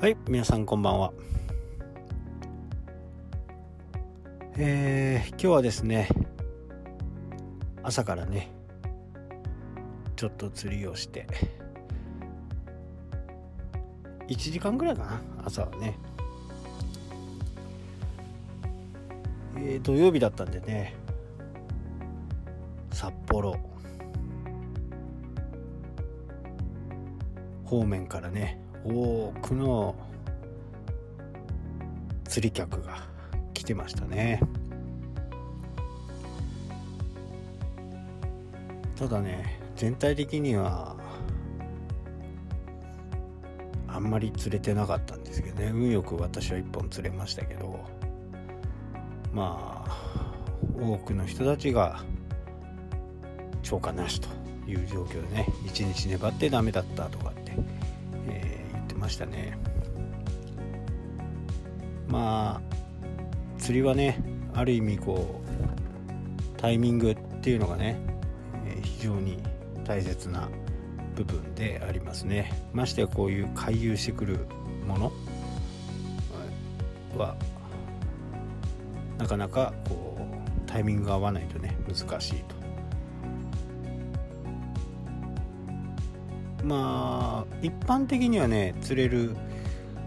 はい、皆さんこんばんは。えー、今日はですね、朝からね、ちょっと釣りをして、1時間ぐらいかな、朝はね。えー、土曜日だったんでね、札幌方面からね多くの釣り客が来てましたね。ただね全体的にはあんまり釣れてなかったんですけどね。運よく私は1本釣れましたけど。まあ多くの人たちが超過なしという状況でね一日粘ってダメだったとかって、ましたね。まあ釣りはねある意味こうタイミングっていうのがね、非常に大切な部分でありますね。ましてやこういう回遊してくるものはなかなかこうタイミングが合わないとね難しいと。まあ一般的にはね釣れる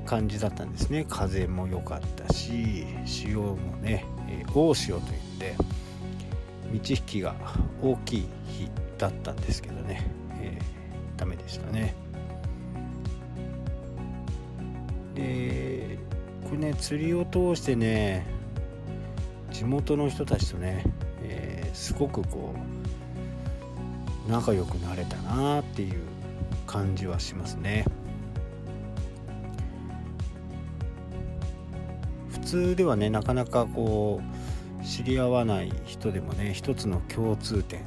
感じだったんですね。風も良かったし潮もね、えー、大潮といって満ち引きが大きい日だったんですけどね、えー、ダメでしたね。でこれね釣りを通してね地元の人たちとね、えー、すごくこう仲良くなれたなっていう感じはしますね。普通ではねなかなかこう知り合わない人でもね一つの共通点。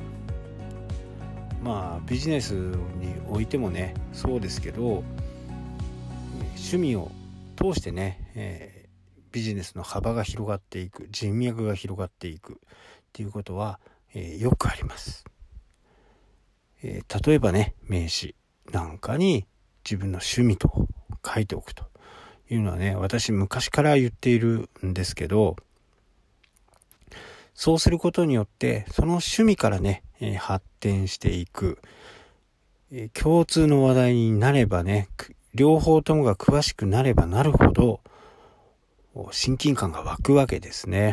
まあビジネスにおいてもねそうですけど趣味を通してね、えー、ビジネスの幅が広がっていく人脈が広がっていくっていうことは、えー、よくあります、えー、例えばね名刺。なんかに自分の趣味と書いておくというのはね、私昔から言っているんですけど、そうすることによって、その趣味からね、え発展していく、え共通の話題になればね、両方ともが詳しくなればなるほど、親近感が湧くわけですね。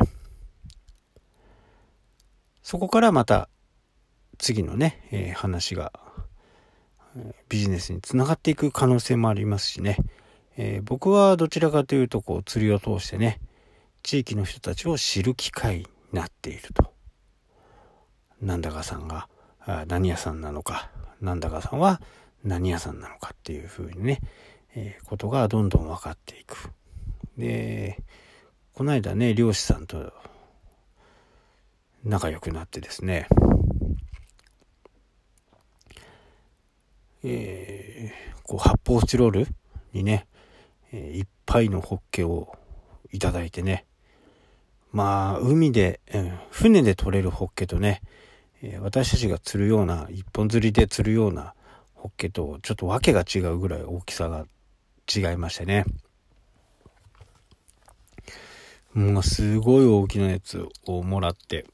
そこからまた次のね、え、話がビジネスにつながっていく可能性もありますしね、えー、僕はどちらかというとこう釣りを通してね地域の人たちを知る機会になっていると。なんだかさんが何屋さんなのかなんだかさんは何屋さんなのかっていうふうにね、えー、ことがどんどん分かっていく。でこの間ね漁師さんと仲良くなってですねえー、こう発泡スチロールにね、えー、いっぱいのホッケをいただいてね、まあ、海で、うん、船で取れるホッケとね、えー、私たちが釣るような、一本釣りで釣るようなホッケと、ちょっと訳が違うぐらい大きさが違いましてね。もうすごい大きなやつをもらって、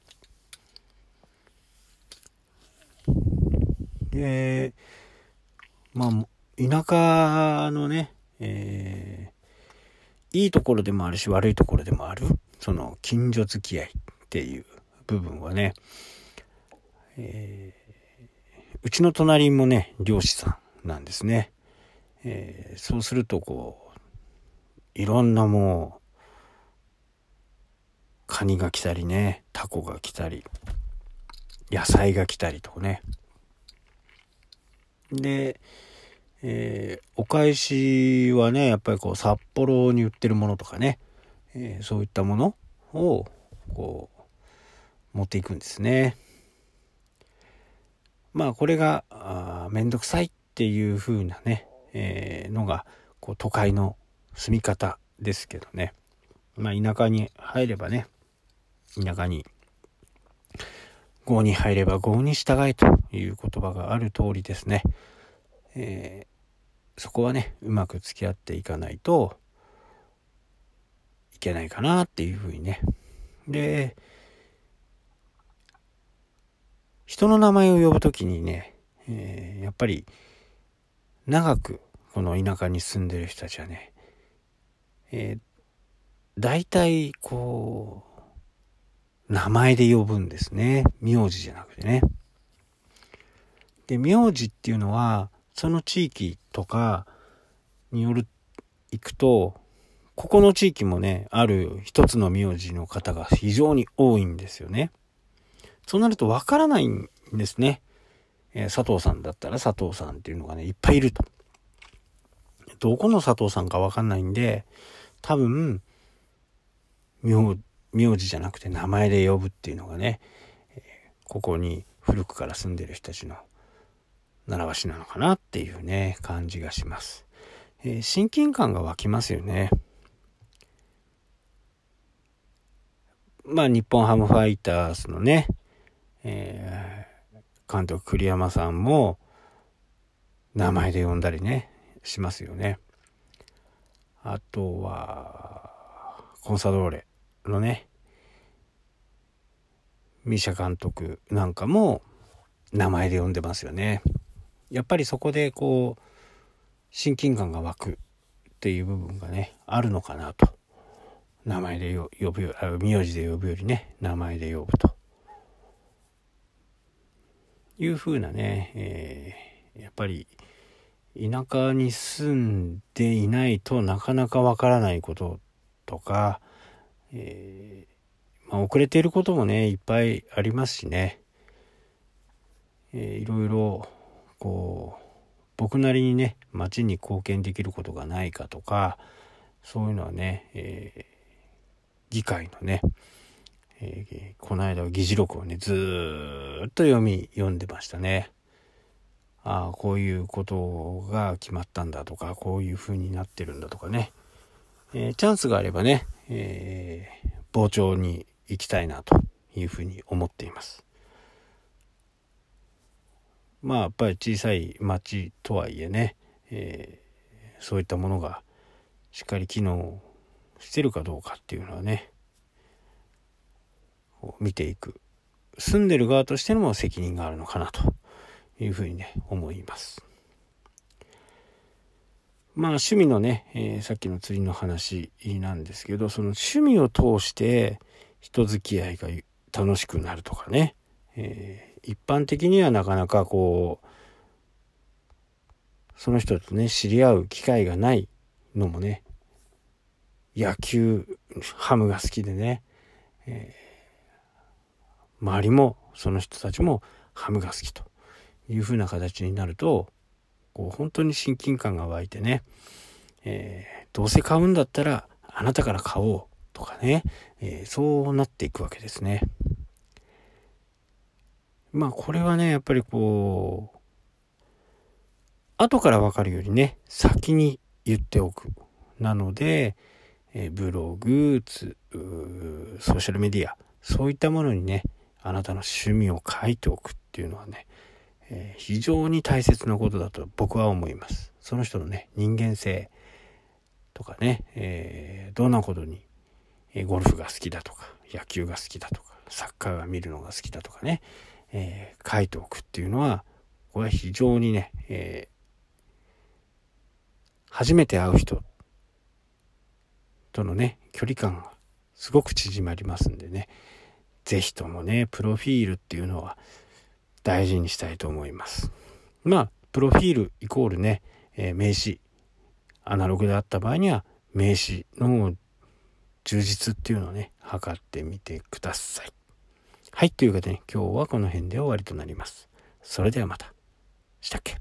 で、まあ、田舎のね、えー、いいところでもあるし悪いところでもある、その近所付き合いっていう部分はね、えー、うちの隣もね、漁師さんなんですね。えー、そうするとこう、いろんなもう、カニが来たりね、タコが来たり、野菜が来たりとかね、で、えー、お返しはね、やっぱりこう、札幌に売ってるものとかね、えー、そういったものを、こう、持っていくんですね。まあ、これが、あめんどくさいっていう風なね、えー、のが、こう、都会の住み方ですけどね。まあ、田舎に入ればね、田舎に郷に入れば郷に従えという言葉がある通りですね。えそこはねうまく付き合っていかないといけないかなっていうふうにねで人の名前を呼ぶ時にね、えー、やっぱり長くこの田舎に住んでる人たちはね、えー、大体こう名前で呼ぶんですね。名字じゃなくてね。で名字っていうのはその地域とかによる行くとここの地域もねある一つの名字の方が非常に多いんですよね。そうなるとわからないんですね、えー、佐藤さんだったら佐藤さんっていうのがねいっぱいいると。どこの佐藤さんかわかんないんで多分名名字じゃなくて名前で呼ぶっていうのがね、え、ここに古くから住んでる人たちの習わしなのかなっていうね、感じがします。えー、親近感が湧きますよね。まあ、日本ハムファイターズのね、えー、監督栗山さんも、名前で呼んだりね、しますよね。あとは、コンサドーレのね、ミシャ監督なんかも名前で呼んでますよね。やっぱりそこでこう親近感が湧くっていう部分がねあるのかなと名前で呼ぶよ名字で呼ぶよりね名前で呼ぶというふうなね、えー、やっぱり田舎に住んでいないとなかなかわからないこととか、えー、まあ、遅れていることもねいっぱいありますしね、えー、いろいろこう僕なりにね町に貢献できることがないかとかそういうのはね、えー、議会のね、えー、この間は議事録をねずっと読み読んでましたね。ああこういうことが決まったんだとかこういう風になってるんだとかね、えー、チャンスがあればね、えー、傍聴に行きたいなというふうに思っています。まあやっぱり小さい町とはいえね、えー、そういったものがしっかり機能してるかどうかっていうのはね見ていく住んでる側としての責任があるのかなというふうにね思いますまあ趣味のね、えー、さっきの釣りの話なんですけどその趣味を通して人付き合いが楽しくなるとかね、えー一般的にはなかなかこうその人とね知り合う機会がないのもね野球ハムが好きでね、えー、周りもその人たちもハムが好きというふうな形になるとこう本当に親近感が湧いてね、えー、どうせ買うんだったらあなたから買おうとかね、えー、そうなっていくわけですね。まあこれはね、やっぱりこう、後からわかるよりね、先に言っておく。なので、えブログ、ツソーシャルメディア、そういったものにね、あなたの趣味を書いておくっていうのはね、えー、非常に大切なことだと僕は思います。その人のね、人間性とかね、えー、どんなことに、えゴルフが好きだとか、野球が好きだとか、サッカーが見るのが好きだとかね、え、書いておくっていうのは、これは非常にね、え、初めて会う人とのね、距離感がすごく縮まりますんでね、是非ともね、プロフィールっていうのは大事にしたいと思います。まあ、プロフィールイコールね、えー、名刺、アナログであった場合には名刺の充実っていうのをね、測ってみてください。はい、というわけで、ね、今日はこの辺で終わりとなります。それではまた。したっけ？